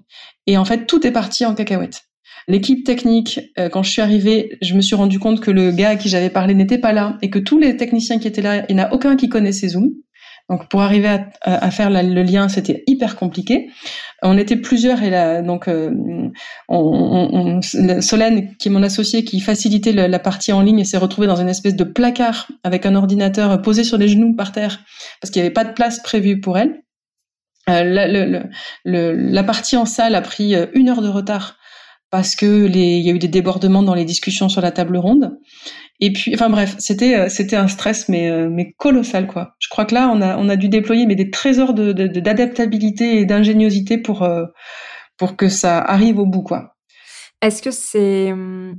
et en fait tout est parti en cacahuète. L'équipe technique, quand je suis arrivée, je me suis rendu compte que le gars à qui j'avais parlé n'était pas là et que tous les techniciens qui étaient là, il n'y en a aucun qui connaissait Zoom. Donc pour arriver à, à faire le lien, c'était hyper compliqué. On était plusieurs et là, donc euh, on, on, Solène, qui est mon associé, qui facilitait la partie en ligne, s'est retrouvée dans une espèce de placard avec un ordinateur posé sur les genoux par terre parce qu'il n'y avait pas de place prévue pour elle. Euh, la, le, le, la partie en salle a pris euh, une heure de retard parce que il y a eu des débordements dans les discussions sur la table ronde. Et puis, enfin bref, c'était euh, c'était un stress mais euh, mais colossal quoi. Je crois que là on a on a dû déployer mais des trésors de d'adaptabilité et d'ingéniosité pour euh, pour que ça arrive au bout quoi.
Est-ce que c'est hum,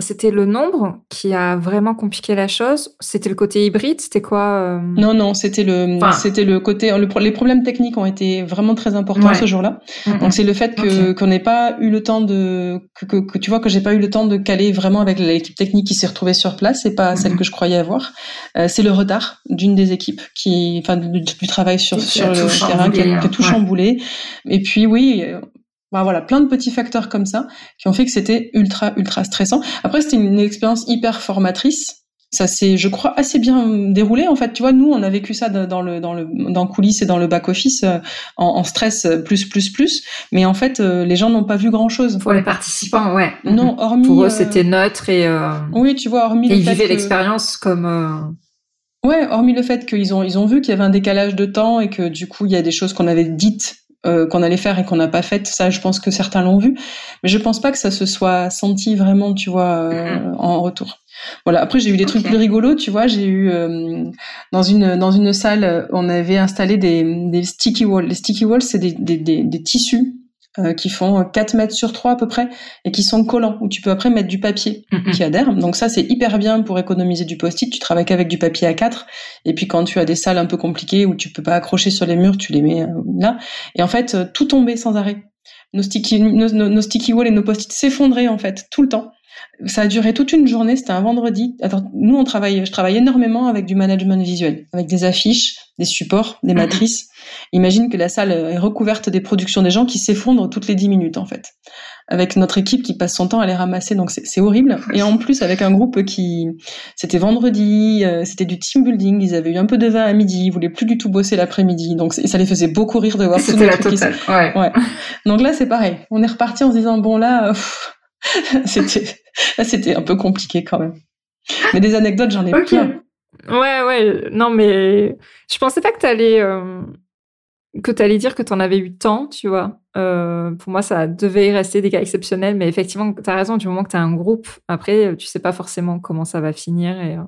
c'était le nombre qui a vraiment compliqué la chose? C'était le côté hybride? C'était quoi euh?
Non, non, c'était le, c'était le côté. Le, les problèmes techniques ont été vraiment très importants ce jour-là. Donc c'est le fait que qu'on n'ait pas eu le temps de que, que, tu vois que j'ai pas eu le temps de caler vraiment avec l'équipe technique qui s'est retrouvée sur place et pas celle que je croyais avoir. Euh, c'est le retard d'une des équipes qui, enfin, du, travail sur sur le terrain qui a, tout chamboulé. Et puis oui, bah, voilà, plein de petits facteurs comme ça qui ont fait que c'était ultra ultra stressant. Après c'était une, expérience hyper formatrice. ça s'est, je crois, assez bien déroulé. En fait, tu vois, nous, on a vécu ça dans le dans le dans coulisses et dans le back office euh, en, stress plus plus plus. Mais en fait, euh, les gens n'ont pas vu grand chose.
Pour les participants, ouais.
Non, hormis.
Pour eux, c'était neutre et.
Oui, tu vois, hormis.
Et ils vivaient l'expérience comme.
Ouais, hormis le fait qu'ils ont ils ont vu qu'il y avait un décalage de temps et que du coup il y a des choses qu'on avait dites euh, qu'on allait faire et qu'on n'a pas faites, ça je pense que certains l'ont vu, mais je pense pas que ça se soit senti vraiment, tu vois, euh, en retour. Voilà. Après j'ai eu des trucs plus rigolos, tu vois, j'ai eu euh, dans une dans une salle, on avait installé des, des sticky walls. Les sticky walls, c'est des, des, des, des tissus euh, qui font 4 mètres sur 3 à peu près et qui sont collants où tu peux après mettre du papier qui adhère. Donc ça c'est hyper bien pour économiser du post-it. Tu travailles qu'avec du papier A4 et puis quand tu as des salles un peu compliquées où tu peux pas accrocher sur les murs, tu les mets euh, là. Et en fait euh, tout tombait sans arrêt. Nos sticky, nos, nos sticky walls et nos post-it s'effondraient en fait tout le temps. Ça a duré toute une journée, c'était un vendredi. Attends, nous, on travaille, je travaille énormément avec du management visuel, avec des affiches, des supports, des matrices. Imagine que la salle est recouverte des productions des gens qui s'effondrent toutes les dix minutes, en fait. Avec notre équipe qui passe son temps à les ramasser, donc c'est horrible. Et en plus, avec un groupe qui, c'était vendredi, euh, c'était du team building, ils avaient eu un peu de vin à midi, ils voulaient plus du tout bosser l'après-midi, donc ça les faisait beaucoup rire de voir
C'était la totale, ouais.
ouais. Donc là, c'est pareil. On est reparti en se disant, bon là, [laughs] c'était c'était un peu compliqué quand même. Mais des anecdotes, j'en ai plein.
Ouais, ouais. Non, mais je pensais pas que t'allais euh, que t'allais dire que t'en avais eu tant, tu vois. Euh, pour moi, ça devait rester des cas exceptionnels, mais effectivement, t'as raison. Du moment que t'as un groupe, après, tu sais pas forcément comment ça va finir et. Euh,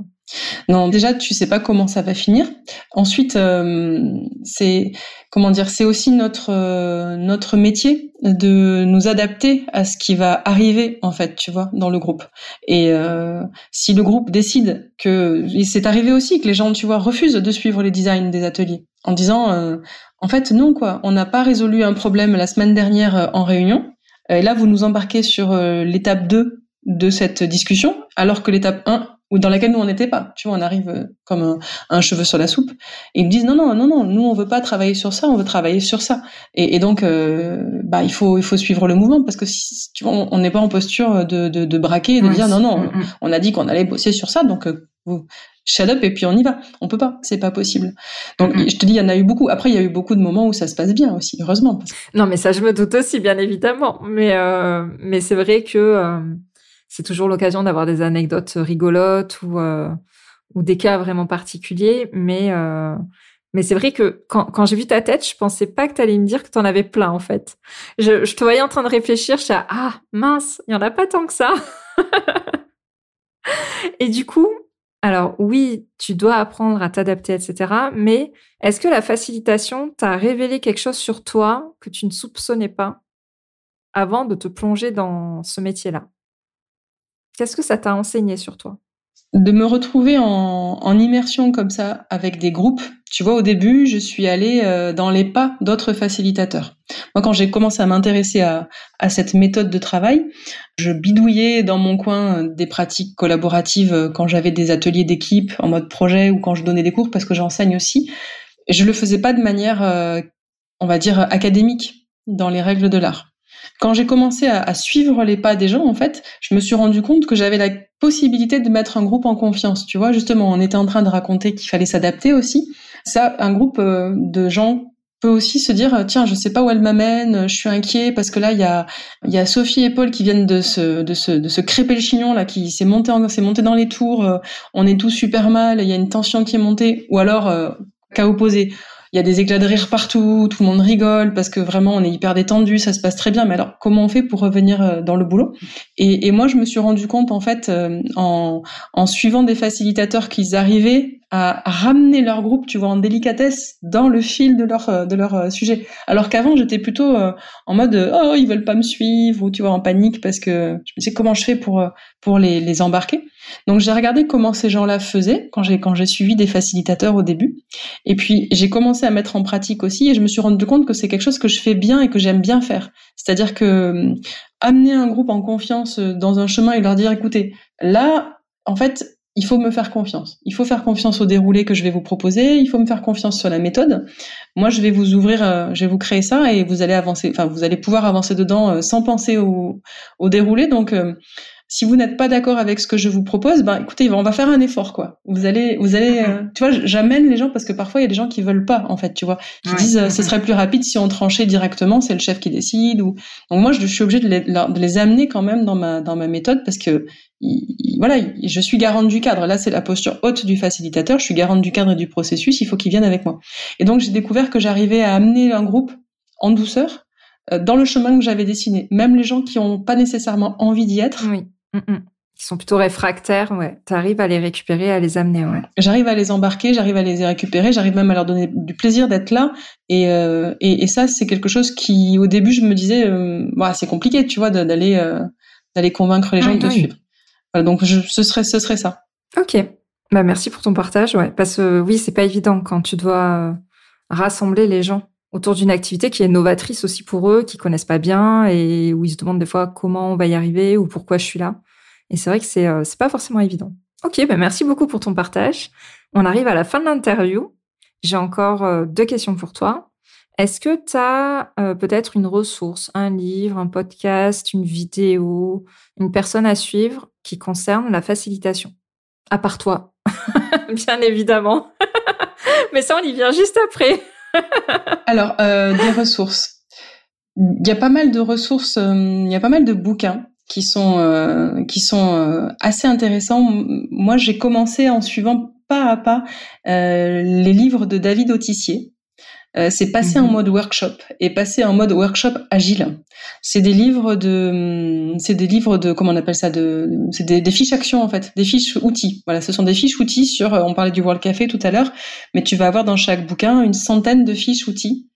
non, déjà, tu sais pas comment ça va finir. Ensuite, euh, c'est comment dire, c'est aussi notre euh, notre métier de nous adapter à ce qui va arriver en fait, tu vois, dans le groupe. Et euh, si le groupe décide que c'est arrivé aussi que les gens, tu vois, refusent de suivre les designs des ateliers en disant, en fait, non quoi, on n'a pas résolu un problème la semaine dernière en réunion. Et là, vous nous embarquez sur l'étape 2 de cette discussion, alors que l'étape 1 ou dans laquelle nous on n'était pas. Tu vois, on arrive euh, comme un, cheveu sur la soupe. Et ils me disent non, non, non, non, nous on veut pas travailler sur ça, on veut travailler sur ça. Et, donc, euh, bah il faut il faut suivre le mouvement parce que si tu vois, on n'est pas en posture de, de, de braquer et de dire non, non, mm, mm. on a dit qu'on allait bosser sur ça, donc euh, shut up et puis on y va. On peut pas, c'est pas possible. Donc mm, je te dis, il y en a eu beaucoup. Après, il y a eu beaucoup de moments où ça se passe bien aussi, heureusement.
Non, mais ça, je me doute aussi, bien évidemment. Mais mais c'est vrai que c'est toujours l'occasion d'avoir des anecdotes rigolotes ou, euh, ou des cas vraiment particuliers. Mais, euh, mais c'est vrai que quand, quand j'ai vu ta tête, je pensais pas que tu allais me dire que tu en avais plein, en fait. Je, je te voyais en train de réfléchir, je suis ah, mince, il y en a pas tant que ça. Et du coup, alors oui, tu dois apprendre à t'adapter, etc. Mais est-ce que la facilitation t'a révélé quelque chose sur toi que tu ne soupçonnais pas avant de te plonger dans ce métier-là? Qu'est-ce que ça t'a enseigné sur toi?
De me retrouver en, immersion comme ça avec des groupes. Tu vois, au début, je suis allée euh, dans les pas d'autres facilitateurs. Moi, quand j'ai commencé à m'intéresser à, cette méthode de travail, je bidouillais dans mon coin euh, des pratiques collaboratives euh, quand j'avais des ateliers d'équipe en mode projet ou quand je donnais des cours parce que j'enseigne aussi. Je le faisais pas de manière, on va dire, académique dans les règles de l'art quand j'ai commencé à, suivre les pas des gens, en fait, je me suis rendu compte que j'avais la possibilité de mettre un groupe en confiance. Tu vois, justement, on était en train de raconter qu'il fallait s'adapter aussi. Ça, un groupe euh, de gens peut aussi se dire tiens je sais pas où elle m'amène je suis inquiet parce que là il y a il y a Sophie et Paul qui viennent de se de se de se crêper le chignon là qui s'est monté s'est monté dans les tours euh, on est tous super mal il y a une tension qui est montée ou alors euh, cas opposé il y a des éclats de rire partout, tout le monde rigole parce que vraiment on est hyper détendu, ça se passe très bien. Mais alors comment on fait pour revenir euh, dans le boulot? Et, et, moi je me suis rendu compte en fait euh, en, en suivant des facilitateurs qu'ils arrivaient à ramener leur groupe, tu vois, en délicatesse dans le fil de leur euh, de leur sujet. Alors qu'avant j'étais plutôt en mode oh ils veulent pas me suivre ou tu vois en panique parce que je me disais comment je fais pour pour les, les embarquer? Donc j'ai regardé comment ces gens-là faisaient quand j'ai quand j'ai suivi des facilitateurs au début, et puis j'ai commencé à mettre en pratique aussi, et je me suis rendu compte que c'est quelque chose que je fais bien et que j'aime bien faire. C'est-à-dire que euh, amener un groupe en confiance euh, dans un chemin et leur dire écoutez, là, en fait, il faut me faire confiance. Il faut faire confiance au déroulé que je vais vous proposer. Il faut me faire confiance sur la méthode. Moi, je vais vous ouvrir, euh, je vais vous créer ça et vous allez avancer. Enfin, vous allez pouvoir avancer dedans sans penser au, au déroulé. Donc, Si vous n'êtes pas d'accord avec ce que je vous propose, ben écoutez, on va faire un effort quoi. Vous allez, vous allez, euh, tu vois, j'amène les gens parce que parfois il y a des gens qui veulent pas en fait, tu vois, qui disent euh, ce serait plus rapide si on tranchait directement, c'est le chef qui décide ou. Donc moi je, suis obligée de les, de les amener quand même dans ma dans ma méthode parce que voilà, je suis garante du cadre. Là, c'est la posture haute du facilitateur. Je suis garante du cadre et du processus. Il faut qu'ils viennent avec moi. Et donc, j'ai découvert que j'arrivais à amener un groupe en douceur euh, dans le chemin que j'avais dessiné. Même les gens qui n'ont pas nécessairement envie d'y être.
Oui. Mm, mm. Qui sont plutôt réfractaires, ouais. Tu arrives à les récupérer, à les amener, ouais.
J'arrive à les embarquer, j'arrive à les récupérer, j'arrive même à leur donner du plaisir d'être là. Et, euh, et, et, ça, c'est quelque chose qui, au début, je me disais, euh, bah, c'est compliqué, tu vois, d'aller euh, d'aller convaincre les gens de te suivre. donc, je, ce serait ce serait ça.
Ok. Bah merci pour ton partage, ouais. Parce que oui, c'est pas évident quand tu dois rassembler les gens autour d'une activité qui est novatrice aussi pour eux, qui connaissent pas bien et où ils se demandent des fois comment on va y arriver ou pourquoi je suis là. Et c'est vrai que c'est euh, c'est pas forcément évident. Ok, ben merci beaucoup pour ton partage. On arrive à la fin de l'interview. J'ai encore euh, deux questions pour toi. Est-ce que tu as euh, peut-être une ressource, un livre, un podcast, une vidéo, une personne à suivre qui concerne la facilitation? À part toi, [laughs] bien évidemment. [laughs] Mais ça, on y vient juste après. [laughs]
Alors, des ressources. Il y a pas mal de ressources, il y a pas mal de bouquins qui sont euh, qui sont assez intéressants. Moi, j'ai commencé en suivant pas à pas les livres de David Autissier. c'est passer en mhm. mode workshop et passer en mode workshop agile. C'est des livres de, c'est des livres de, comment on appelle ça, de, c'est des, des, fiches actions en fait, des fiches outils. Voilà, ce sont des fiches outils sur, on parlait du World Café tout à l'heure, mais tu vas avoir dans chaque bouquin une centaine de fiches outils.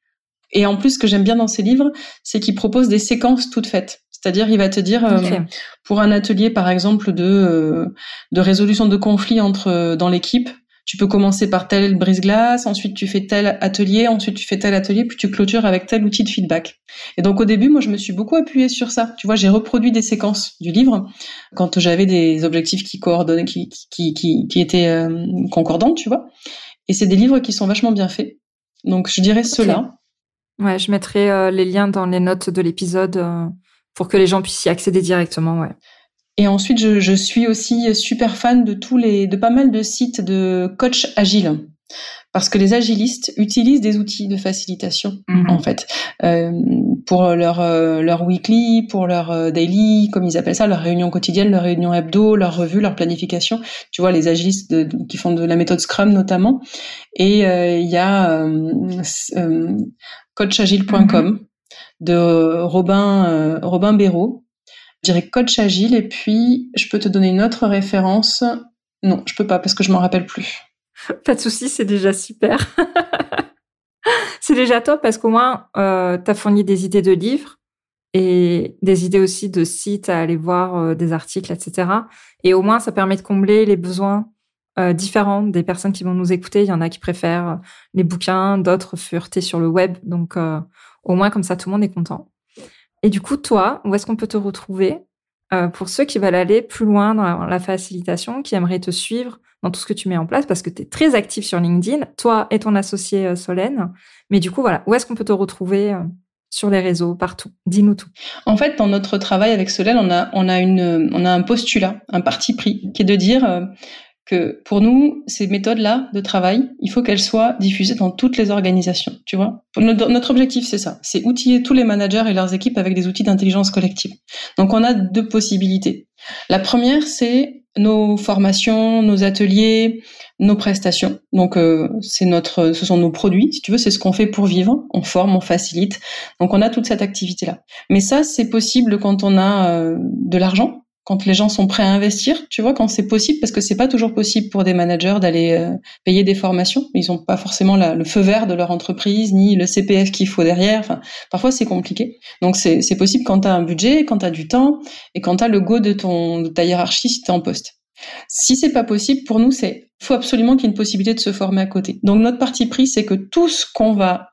Et en plus, ce que j'aime bien dans ces livres, c'est qu'ils proposent des séquences toutes faites. C'est-à-dire, il va te dire, euh, pour un atelier, par exemple, de, euh, de résolution de conflits entre euh, dans l'équipe, tu peux commencer par tel brise-glace, ensuite tu fais tel atelier, ensuite tu fais tel atelier, puis tu clôtures avec tel outil de feedback. Et donc au début, moi, je me suis beaucoup appuyée sur ça. Tu vois, j'ai reproduit des séquences du livre quand j'avais des objectifs qui coordonnaient, qui, qui, qui, qui étaient euh, concordants, tu vois. Et c'est des livres qui sont vachement bien faits. Donc je dirais cela.
Ouais, je mettrai euh, les liens dans les notes de l'épisode euh, pour que les gens puissent y accéder directement, ouais.
Et ensuite, je, je, suis aussi super fan de tous les, de pas mal de sites de coach agile. Parce que les agilistes utilisent des outils de facilitation, mhm. en fait, euh, pour leur, euh, leur weekly, pour leur euh, daily, comme ils appellent ça, leur réunion quotidienne, leur réunion hebdo, leur revue, leur planification. Tu vois, les agilistes qui font de la méthode Scrum notamment. Et il y a coachagile.com. de Robin, Robin Béraud, je dirais coach agile et puis je peux te donner une autre référence. Non, je peux pas parce que je m'en rappelle plus. [laughs]
Pas de souci, c'est déjà super. [laughs] c'est déjà top parce qu'au moins euh, tu as fourni des idées de livres et des idées aussi de sites à aller voir, euh, des articles, etc. Et au moins ça permet de combler les besoins euh, différents des personnes qui vont nous écouter. Il y en a qui préfèrent les bouquins, d'autres fureter sur le web. Donc au moins comme ça tout le monde est content. Et du coup, toi, où est-ce qu'on peut te retrouver euh, pour ceux qui veulent aller plus loin dans la, facilitation, qui aimeraient te suivre dans tout ce que tu mets en place, parce que tu es très actif sur LinkedIn, toi et ton associé euh, Solène. Mais du coup, voilà, où est-ce qu'on peut te retrouver euh, sur les réseaux, partout? Dis-nous tout.
En fait, dans notre travail avec Solène, on a, on a, une, on a un postulat, un parti pris, qui est de dire que pour nous, ces méthodes-là de travail, il faut qu'elles soient diffusées dans toutes les organisations, tu vois. Notre objectif, c'est ça, c'est outiller tous les managers et leurs équipes avec des outils d'intelligence collective. Donc, on a deux possibilités. La première, c'est nos formations, nos ateliers, nos prestations. Donc, euh, c'est notre, ce sont nos produits, si tu veux, c'est ce qu'on fait pour vivre. On forme, on facilite. Donc, on a toute cette activité-là. Mais ça, c'est possible quand on a euh, de l'argent quand les gens sont prêts à investir, tu vois, quand c'est possible, parce que c'est pas toujours possible pour des managers d'aller euh, payer des formations. Ils ont pas forcément le feu vert de leur entreprise, ni le CPF qu'il faut derrière. Parfois c'est compliqué. Donc c'est possible quand tu as un budget, quand tu as du temps, et quand tu as le go de, ton, ta hiérarchie si tu es en poste. Si c'est pas possible, pour nous, c'est faut absolument qu'il y ait une possibilité de se former à côté. Donc notre parti pris, c'est que tout ce qu'on va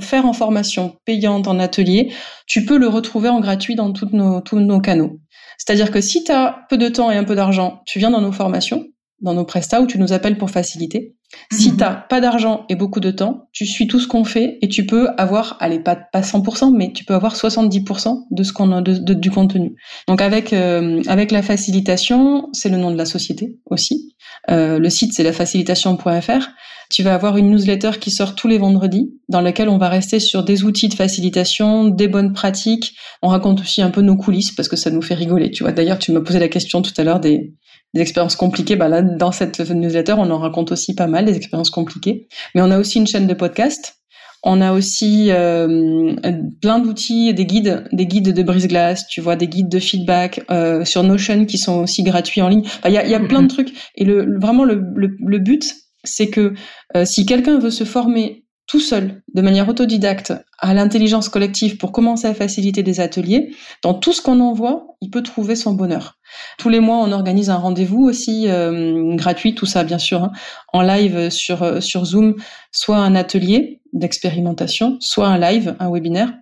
faire en formation payante, en atelier, tu peux le retrouver en gratuit dans tous nos canaux. C'est-à-dire que si tu as peu de temps et un peu d'argent, tu viens dans nos formations, dans nos prestats, où tu nous appelles pour faciliter. Si tu t'as pas d'argent et beaucoup de temps, tu suis tout ce qu'on fait et tu peux avoir, allez pas pas 100%, mais tu peux avoir 70% de ce qu'on a de, du contenu. Donc avec euh, avec la facilitation, c'est le nom de la société aussi. Euh, le site c'est lafacilitation.fr. Tu vas avoir une newsletter qui sort tous les vendredis, dans laquelle on va rester sur des outils de facilitation, des bonnes pratiques. On raconte aussi un peu nos coulisses parce que ça nous fait rigoler. Tu vois. D'ailleurs, tu m'as posé la question tout à l'heure des des expériences compliquées. Bah là, dans cette newsletter, on en raconte aussi pas mal des expériences compliquées. Mais on a aussi une chaîne de podcast. On a aussi euh, plein d'outils, des guides, des guides de brise-glace, tu vois, des guides de feedback euh, sur Notion qui sont aussi gratuits en ligne. Il y, a, y, a, plein de [laughs] trucs. Et le, vraiment, le, le, but, c'est que euh, si quelqu'un veut se former tout seul, de manière autodidacte, à l'intelligence collective pour commencer à faciliter des ateliers, dans tout ce qu'on envoie, il peut trouver son bonheur. Tous les mois, on organise un rendez-vous aussi euh, gratuit, tout ça bien sûr, hein, en live sur euh, sur Zoom, soit un atelier d'expérimentation, soit un live, un webinaire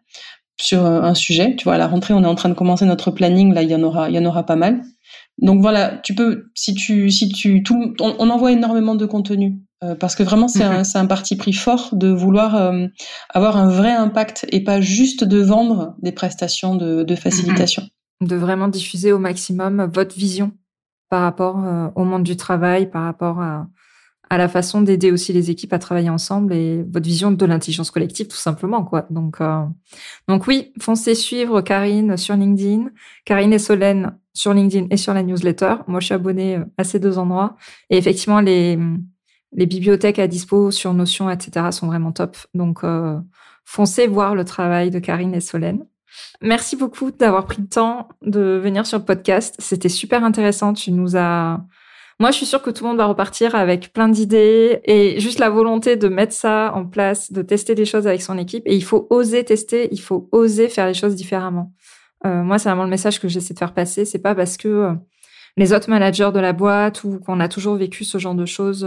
sur un sujet. Tu vois, à la rentrée, on est en train de commencer notre planning, là, il y en aura, il y en aura pas mal. Donc voilà, tu peux, si tu, si tu, tout, on envoie énormément de contenu euh, parce que vraiment c'est un, un, parti pris fort de vouloir euh, avoir un vrai impact et pas juste de vendre des prestations de, de facilitation.
De vraiment diffuser au maximum votre vision par rapport euh, au monde du travail, par rapport à, à la façon d'aider aussi les équipes à travailler ensemble et votre vision de l'intelligence collective tout simplement quoi. Donc donc oui, foncez suivre Karine sur LinkedIn, Karine et Solène sur LinkedIn et sur la newsletter. Moi je suis abonnée à ces deux endroits et effectivement les les bibliothèques à dispo sur Notion, etc. sont vraiment top. Donc, euh, foncez voir le travail de Karine et Solène. Merci beaucoup d'avoir pris le temps de venir sur le podcast. C'était super intéressant. Tu nous as... Moi, je suis sûre que tout le monde va repartir avec plein d'idées et juste la volonté de mettre ça en place, de tester des choses avec son équipe. Et il faut oser tester, il faut oser faire les choses différemment. Euh, moi, c'est vraiment le message que j'essaie de faire passer. C'est pas parce que euh, les autres managers de la boîte ou qu'on a toujours vécu ce genre de choses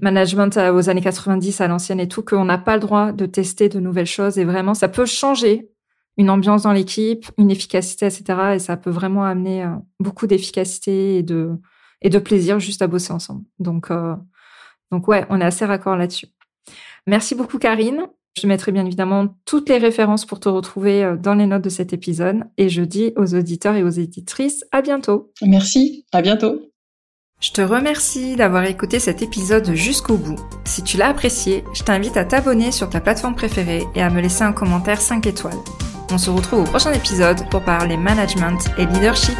management aux années 90 à l'ancienne et tout, qu'on n'a pas le droit de tester de nouvelles choses et vraiment, ça peut changer une ambiance dans l'équipe, une efficacité, etc. Et ça peut vraiment amener euh, beaucoup d'efficacité et de, et de plaisir juste à bosser ensemble. Donc, euh, donc ouais, on est assez raccord là-dessus. Merci beaucoup, Karine. Je mettrai bien évidemment toutes les références pour te retrouver euh, dans les notes de cet épisode. Et je dis aux auditeurs et aux éditrices à bientôt.
Merci, à bientôt.
Je te remercie d'avoir écouté cet épisode jusqu'au bout. Si tu l'as apprécié, je t'invite à t'abonner sur ta plateforme préférée et à me laisser un commentaire 5 étoiles. On se retrouve au prochain épisode pour parler management et leadership.